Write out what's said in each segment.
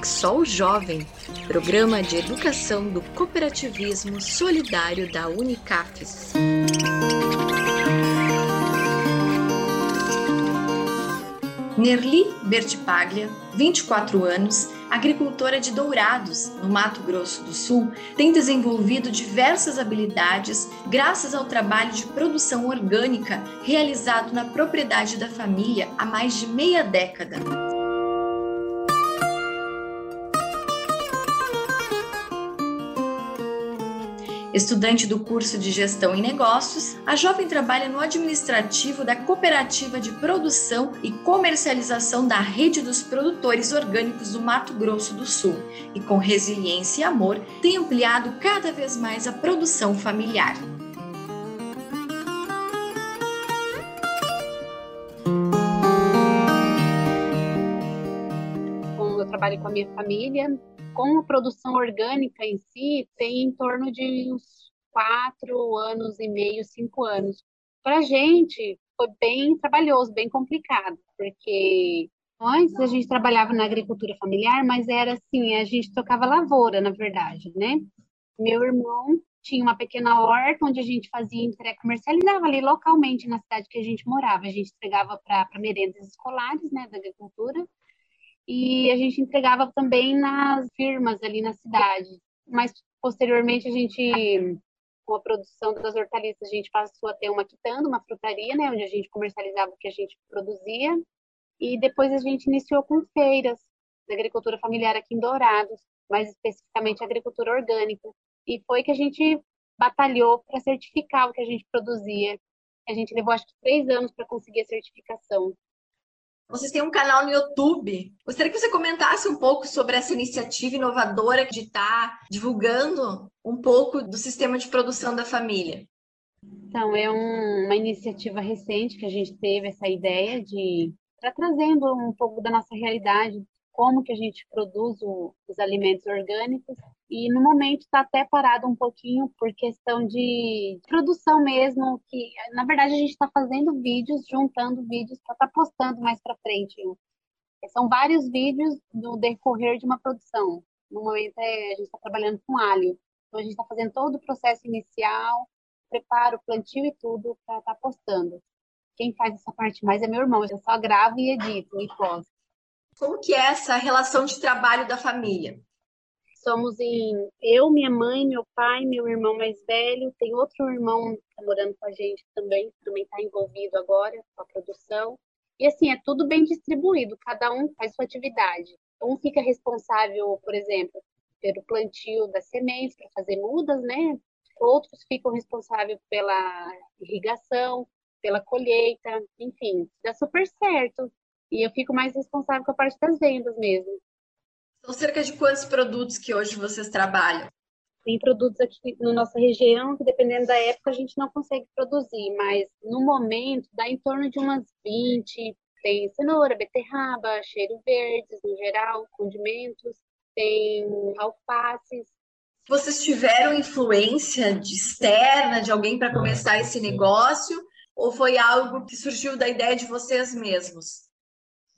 PECSOL Jovem, Programa de Educação do Cooperativismo Solidário da Unicafes. Nerli Bertipaglia, 24 anos, agricultora de Dourados, no Mato Grosso do Sul, tem desenvolvido diversas habilidades graças ao trabalho de produção orgânica realizado na propriedade da família há mais de meia década. Estudante do curso de Gestão em Negócios, a jovem trabalha no administrativo da Cooperativa de Produção e Comercialização da Rede dos Produtores Orgânicos do Mato Grosso do Sul e, com resiliência e amor, tem ampliado cada vez mais a produção familiar. Eu trabalho com a minha família, com a produção orgânica em si, tem em torno de uns quatro anos e meio, cinco anos. Para a gente, foi bem trabalhoso, bem complicado, porque antes a gente trabalhava na agricultura familiar, mas era assim, a gente tocava lavoura, na verdade, né? Meu irmão tinha uma pequena horta onde a gente fazia entrega, comercializava ali localmente na cidade que a gente morava. A gente entregava para merendas escolares, né, da agricultura, e a gente entregava também nas firmas ali na cidade. Mas posteriormente a gente, com a produção das hortaliças, a gente passou a ter uma quitanda, uma frutaria, né, onde a gente comercializava o que a gente produzia. E depois a gente iniciou com feiras da agricultura familiar aqui em Dourados, mais especificamente agricultura orgânica. E foi que a gente batalhou para certificar o que a gente produzia. A gente levou acho que três anos para conseguir a certificação. Vocês têm um canal no YouTube. Gostaria que você comentasse um pouco sobre essa iniciativa inovadora de estar divulgando um pouco do sistema de produção da família. Então, é um, uma iniciativa recente que a gente teve essa ideia de estar trazendo um pouco da nossa realidade, como que a gente produz o, os alimentos orgânicos e no momento está até parado um pouquinho por questão de produção mesmo, que na verdade a gente está fazendo vídeos, juntando vídeos para estar tá postando mais para frente. São vários vídeos do decorrer de uma produção. No momento é, a gente está trabalhando com alho, então a gente está fazendo todo o processo inicial, preparo, plantio e tudo para estar tá postando. Quem faz essa parte mais é meu irmão, eu só gravo e edito e posto. Como que é essa relação de trabalho da família? Somos em eu, minha mãe, meu pai, meu irmão mais velho, tem outro irmão tá morando com a gente também, que também está envolvido agora com a produção. E assim, é tudo bem distribuído, cada um faz sua atividade. Um fica responsável, por exemplo, pelo plantio das sementes, para fazer mudas, né? Outros ficam responsáveis pela irrigação, pela colheita, enfim, dá super certo. E eu fico mais responsável com a parte das vendas mesmo. São cerca de quantos produtos que hoje vocês trabalham? Tem produtos aqui na nossa região que, dependendo da época, a gente não consegue produzir, mas no momento dá em torno de umas 20. Tem cenoura, beterraba, cheiro verdes no geral, condimentos, tem alfaces. Vocês tiveram influência de externa de alguém para começar esse negócio? Ou foi algo que surgiu da ideia de vocês mesmos?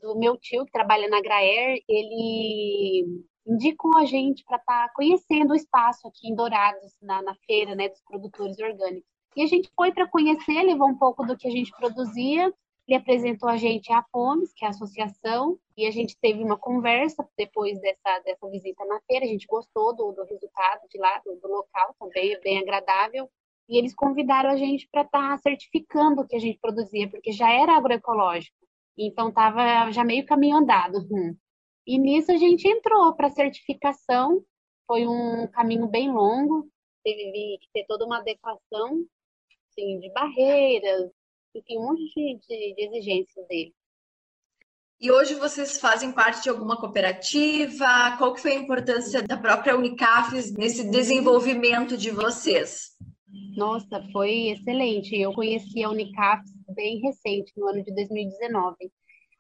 Do meu tio, que trabalha na Graer, ele indicou a gente para estar tá conhecendo o espaço aqui em Dourados, na, na feira né, dos produtores orgânicos. E a gente foi para conhecer, levou um pouco do que a gente produzia, ele apresentou a gente a FOMES, que é a associação, e a gente teve uma conversa depois dessa, dessa visita na feira, a gente gostou do, do resultado de lá, do, do local também, é bem agradável, e eles convidaram a gente para estar tá certificando o que a gente produzia, porque já era agroecológico. Então estava já meio caminho andado. Hum. E nisso a gente entrou para certificação. Foi um caminho bem longo, teve que ter toda uma adequação assim, de barreiras, enfim, um monte de, de, de exigências dele. E hoje vocês fazem parte de alguma cooperativa? Qual que foi a importância da própria Unicafes nesse desenvolvimento de vocês? Nossa, foi excelente. Eu conheci a Unicafes bem recente, no ano de 2019,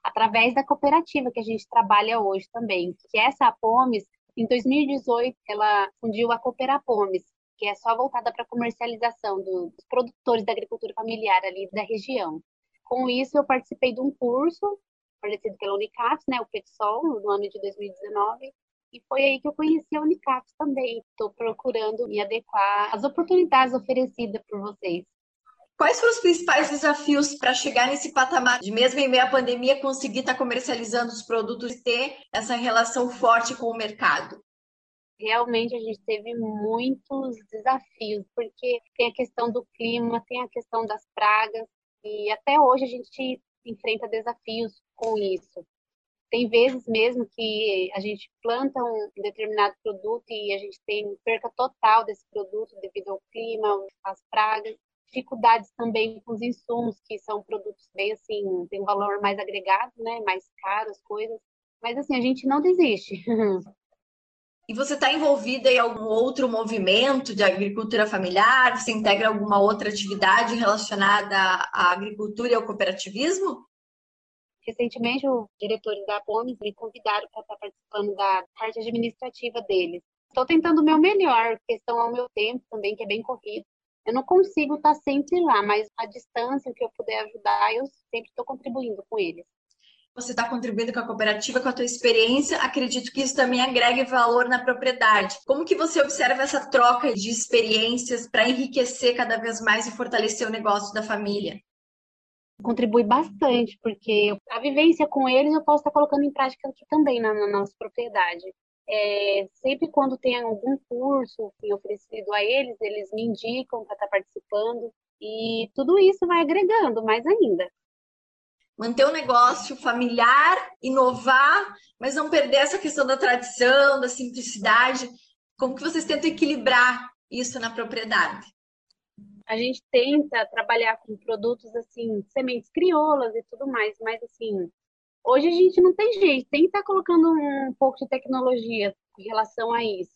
através da cooperativa que a gente trabalha hoje também, que é essa Apomes, em 2018, ela fundiu a Cooperapomes, que é só voltada para comercialização dos produtores da agricultura familiar ali da região. Com isso, eu participei de um curso, fornecido pela Unicap, né, o PETSOL, no ano de 2019, E foi aí que eu conheci a Unicap também. Estou procurando me adequar às oportunidades oferecidas por vocês. Quais foram os principais desafios para chegar nesse patamar de, mesmo em meio à pandemia, conseguir estar tá comercializando os produtos e ter essa relação forte com o mercado? Realmente a gente teve muitos desafios, porque tem a questão do clima, tem a questão das pragas, e até hoje a gente enfrenta desafios com isso. Tem vezes mesmo que a gente planta um determinado produto e a gente tem perca total desse produto devido ao clima, às pragas dificuldades também com os insumos, que são produtos bem assim, tem um valor mais agregado, né? Mais caros, coisas. Mas assim, a gente não desiste. E você está envolvida em algum outro movimento de agricultura familiar? Você integra alguma outra atividade relacionada à agricultura e ao cooperativismo? Recentemente, os diretores da POMES me convidaram para estar participando da parte administrativa deles. Estou tentando o meu melhor, questão ao meu tempo também, que é bem corrido. Eu não consigo estar sempre lá, mas a distância que eu puder ajudar, eu sempre estou contribuindo com eles. Você está contribuindo com a cooperativa, com a tua experiência, acredito que isso também agrega valor na propriedade. Como que você observa essa troca de experiências para enriquecer cada vez mais e fortalecer o negócio da família? Contribui bastante, porque a vivência com eles eu posso estar colocando em prática aqui também na, na nossa propriedade. É, sempre quando tem algum curso que oferecido a eles, eles me indicam para estar participando e tudo isso vai agregando mais ainda. Manter o negócio familiar, inovar, mas não perder essa questão da tradição, da simplicidade. Como que vocês tentam equilibrar isso na propriedade? A gente tenta trabalhar com produtos assim, sementes crioulas e tudo mais, mas assim, Hoje a gente não tem jeito, tem que estar tá colocando um pouco de tecnologia em relação a isso.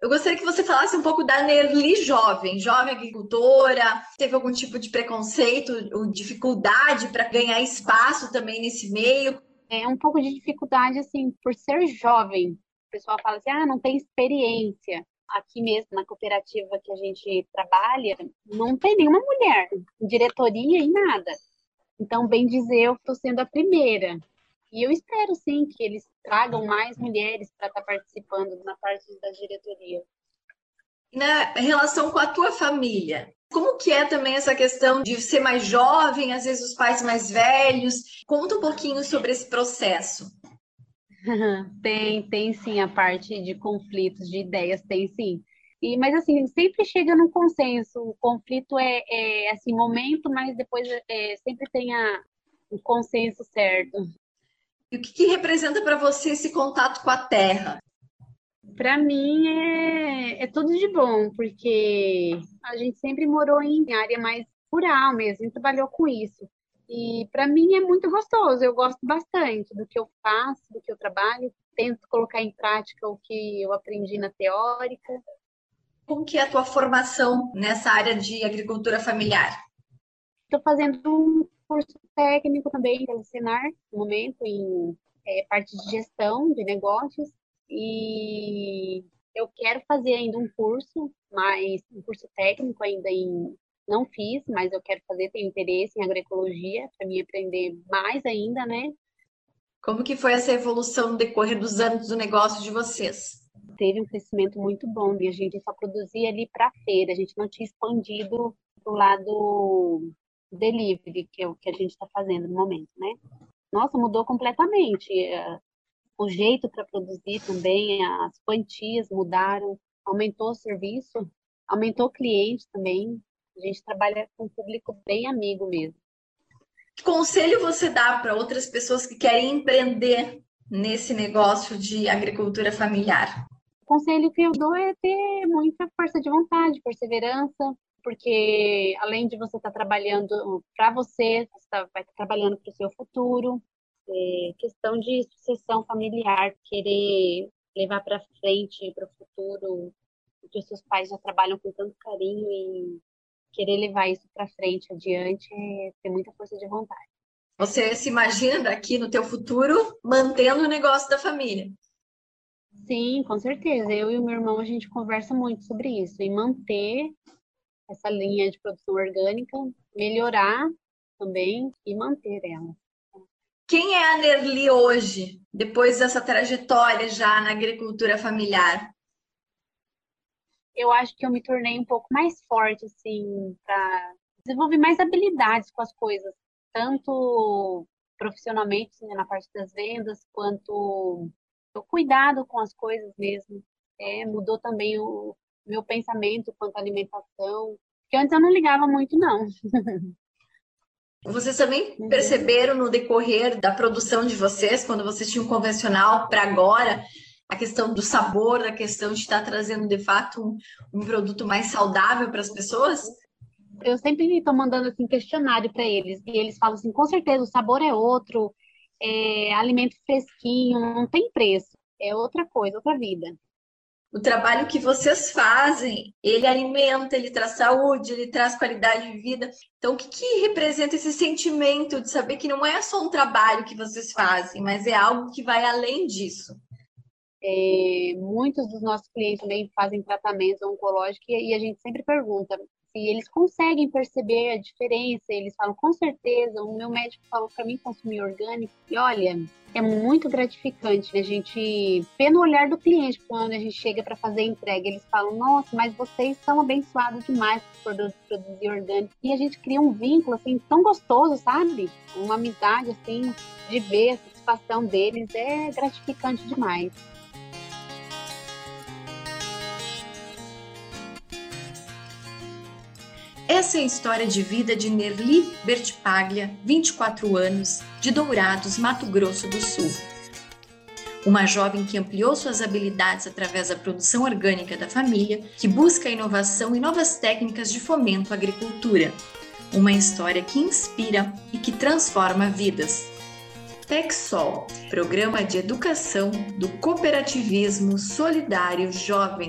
Eu gostaria que você falasse um pouco da Nerli jovem, jovem agricultora, teve algum tipo de preconceito ou dificuldade para ganhar espaço também nesse meio? É um pouco de dificuldade, assim, por ser jovem. O pessoal fala assim, ah, não tem experiência. Aqui mesmo, na cooperativa que a gente trabalha, não tem nenhuma mulher em diretoria e nada. Então, bem dizer, eu estou sendo a primeira. E eu espero, sim, que eles tragam mais mulheres para estar tá participando na parte da diretoria. Na relação com a tua família, como que é também essa questão de ser mais jovem, às vezes os pais mais velhos? Conta um pouquinho sobre esse processo. tem, tem sim a parte de conflitos, de ideias, tem sim. E, mas assim, sempre chega num consenso. O conflito é, é assim, momento, mas depois é, sempre tem a, um consenso certo. E o que, que representa para você esse contato com a terra? Para mim é, é tudo de bom, porque a gente sempre morou em área mais rural mesmo, e trabalhou com isso. E para mim é muito gostoso, eu gosto bastante do que eu faço, do que eu trabalho, tento colocar em prática o que eu aprendi na teórica como que é a tua formação nessa área de agricultura familiar? Estou fazendo um curso técnico também pelo Senar, no momento, em é, parte de gestão de negócios. E eu quero fazer ainda um curso, mas um curso técnico ainda em não fiz, mas eu quero fazer, tenho interesse em agroecologia, para me aprender mais ainda, né? Como que foi essa evolução no decorrer dos anos do negócio de vocês? teve um crescimento muito bom e a gente só produzia ali para feira, a gente não tinha expandido para o lado delivery, que é o que a gente está fazendo no momento, né? Nossa, mudou completamente. É, o jeito para produzir também, as quantias mudaram, aumentou o serviço, aumentou o cliente também. A gente trabalha com um público bem amigo mesmo. Que conselho você dá para outras pessoas que querem empreender nesse negócio de agricultura familiar? conselho que eu dou é ter muita força de vontade, perseverança, porque além de você estar tá trabalhando para você, você tá, vai estar tá trabalhando para o seu futuro. É questão de sucessão familiar, querer levar para frente, para o futuro, o que os seus pais já trabalham com tanto carinho e querer levar isso para frente, adiante, é ter muita força de vontade. Você se imagina daqui no teu futuro mantendo o negócio da família? Sim, com certeza. Eu e o meu irmão, a gente conversa muito sobre isso, em manter essa linha de produção orgânica, melhorar também e manter ela. Quem é a Nerli hoje, depois dessa trajetória já na agricultura familiar? Eu acho que eu me tornei um pouco mais forte, assim, para desenvolver mais habilidades com as coisas, tanto profissionalmente, né, na parte das vendas, quanto o cuidado com as coisas mesmo. É, mudou também o meu pensamento quanto à alimentação, que antes eu não ligava muito, não. Vocês também uhum. perceberam no decorrer da produção de vocês, quando vocês tinham convencional para agora, a questão do sabor, a questão de estar trazendo de fato um, um produto mais saudável para as pessoas? Eu sempre estou mandando assim questionário para eles e eles falam assim, com certeza o sabor é outro, é alimento fresquinho, não tem preço, é outra coisa, outra vida o trabalho que vocês fazem, ele alimenta, ele traz saúde, ele traz qualidade de vida. Então, o que, que, representa esse sentimento de saber que não é só um trabalho que vocês fazem, mas é algo que vai além disso? É, muitos dos nossos clientes também fazem tratamento oncológico e a gente sempre pergunta se eles conseguem perceber a diferença. Eles falam, com certeza, o meu médico falou para mim consumir orgânico. E olha, é muito gratificante a gente ver no olhar do cliente quando a gente chega para fazer a entrega. Eles falam, nossa, mas vocês são abençoados demais por produzir orgânico. E a gente cria um vínculo, assim, tão gostoso, sabe? Uma amizade, assim, de ver a satisfação deles. É gratificante demais. Essa é a história de vida de Nerli Bertipaglia, 24 anos, de Dourados, Mato Grosso do Sul. Uma jovem que ampliou suas habilidades através da produção orgânica da família, que busca inovação e novas técnicas de fomento à agricultura. Uma história que inspira e que transforma vidas. TechSol, programa de educação do cooperativismo solidário jovem.